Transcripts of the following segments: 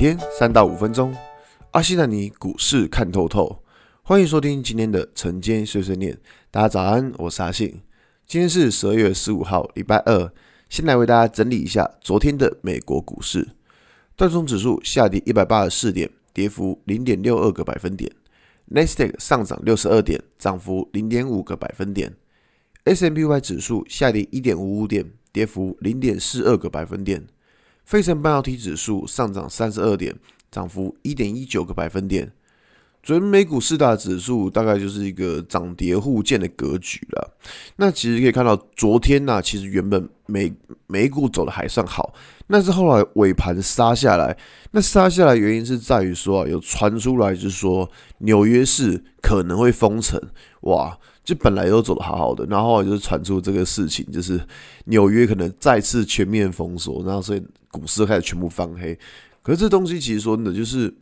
天三到五分钟，阿信带你股市看透透。欢迎收听今天的晨间碎碎念。大家早安，我是阿信。今天是十二月十五号，礼拜二。先来为大家整理一下昨天的美国股市。道琼指数下跌一百八十四点，跌幅零点六二个百分点。纳斯达克上涨六十二点，涨幅零点五个百分点。S&P 500指数下跌一点五五点，跌幅零点四二个百分点。费城半导体指数上涨三十二点，涨幅一点一九个百分点。昨天美股四大指数大概就是一个涨跌互见的格局了。那其实可以看到，昨天呢、其实原本美美股走的还算好，但是后来尾盘杀下来。那杀下来原因是在于说啊，有传出来就是说纽约市可能会封城，哇，就本来都走的好好的，然后就是传出这个事情，就是纽约可能再次全面封锁，然后所以股市开始全部翻黑。可是这东西其实说真的就是。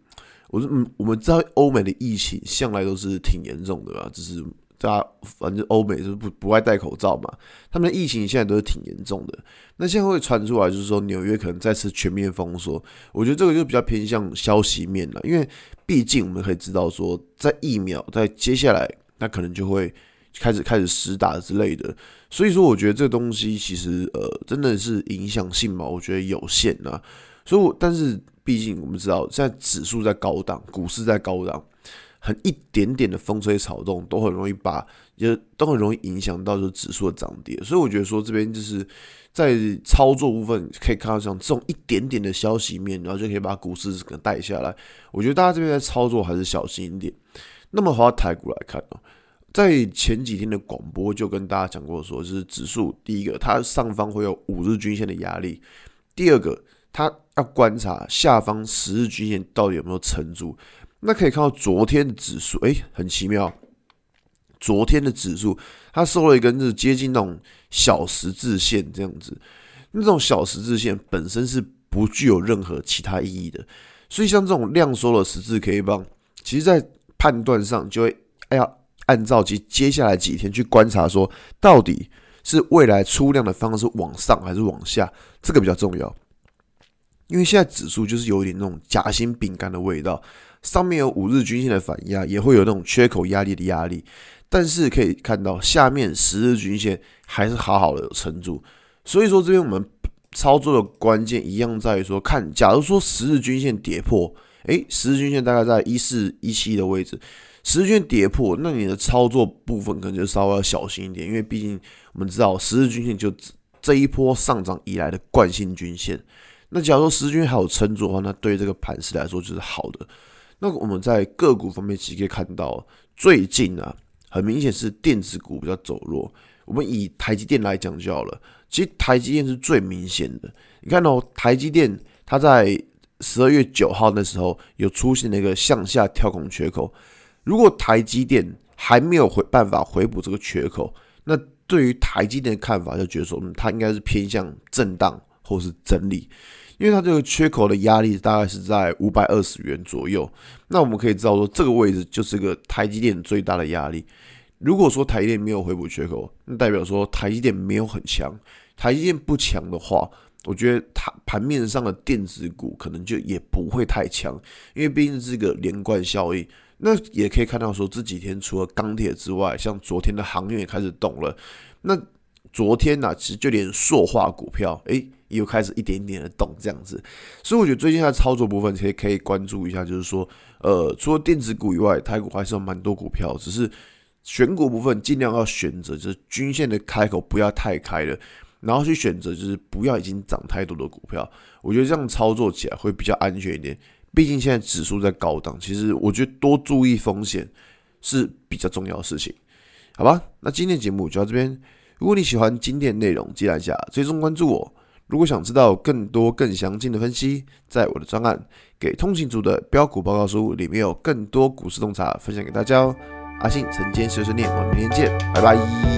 我说，嗯，我们知道欧美的疫情向来都是挺严重的吧，就是大家反正欧美就是不不爱戴口罩嘛，他们的疫情现在都是挺严重的。那现在会传出来就是说纽约可能再次全面封锁，我觉得这个就比较偏向消息面了，因为毕竟我们可以知道说，在疫苗在接下来那可能就会开始开始施打之类的，所以说我觉得这东西其实呃真的是影响性嘛，我觉得有限啊。所以我，但是。毕竟我们知道，现在指数在高档，股市在高档，很一点点的风吹草动都很容易把，就都很容易影响到就指数的涨跌。所以我觉得说这边就是在操作部分可以看到像这种一点点的消息面，然后就可以把股市给带下来。我觉得大家这边在操作还是小心一点。那么回到台股来看呢，在前几天的广播就跟大家讲过说，就是指数第一个它上方会有五日均线的压力，第二个。它要观察下方十日均线到底有没有撑住，那可以看到昨天的指数，诶，很奇妙，昨天的指数它收了一根是接近那种小十字线这样子，那种小十字线本身是不具有任何其他意义的，所以像这种量缩的十字 K 棒，其实在判断上就会哎呀，按照其接下来几天去观察，说到底是未来出量的方式往上还是往下，这个比较重要。因为现在指数就是有一点那种夹心饼干的味道，上面有五日均线的反压，也会有那种缺口压力的压力，但是可以看到下面十日均线还是好好的有撑住，所以说这边我们操作的关键一样在于说，看假如说十日均线跌破，诶，十日均线大概在一四一七的位置，十日均跌破，那你的操作部分可能就稍微要小心一点，因为毕竟我们知道十日均线就这一波上涨以来的惯性均线。那假如说十均还有撑住的话，那对这个盘势来说就是好的。那我们在个股方面其实可以看到，最近啊，很明显是电子股比较走弱。我们以台积电来讲就好了，其实台积电是最明显的。你看到台积电，它在十二月九号那时候有出现了一个向下跳空缺口。如果台积电还没有回办法回补这个缺口，那对于台积电的看法就觉得说，嗯，它应该是偏向震荡或是整理。因为它这个缺口的压力大概是在五百二十元左右，那我们可以知道说，这个位置就是个台积电最大的压力。如果说台积电没有回补缺口，那代表说台积电没有很强。台积电不强的话，我觉得它盘面上的电子股可能就也不会太强，因为毕竟是个连贯效应。那也可以看到说，这几天除了钢铁之外，像昨天的航运也开始动了。那昨天呢、其实就连塑化股票，诶。又开始一点点的动这样子，所以我觉得最近它的操作部分可以可以关注一下，就是说，呃，除了电子股以外，台股还是有蛮多股票，只是选股部分尽量要选择就是均线的开口不要太开了，然后去选择就是不要已经涨太多的股票，我觉得这样操作起来会比较安全一点。毕竟现在指数在高档，其实我觉得多注意风险是比较重要的事情，好吧？那今天节目就到这边，如果你喜欢今天内容，记得按下追踪关注我。如果想知道更多更详尽的分析，在我的专案《给通勤族的标股报告书》里面有更多股市洞察分享给大家哦。阿信晨间碎碎念，我们明天见，拜拜。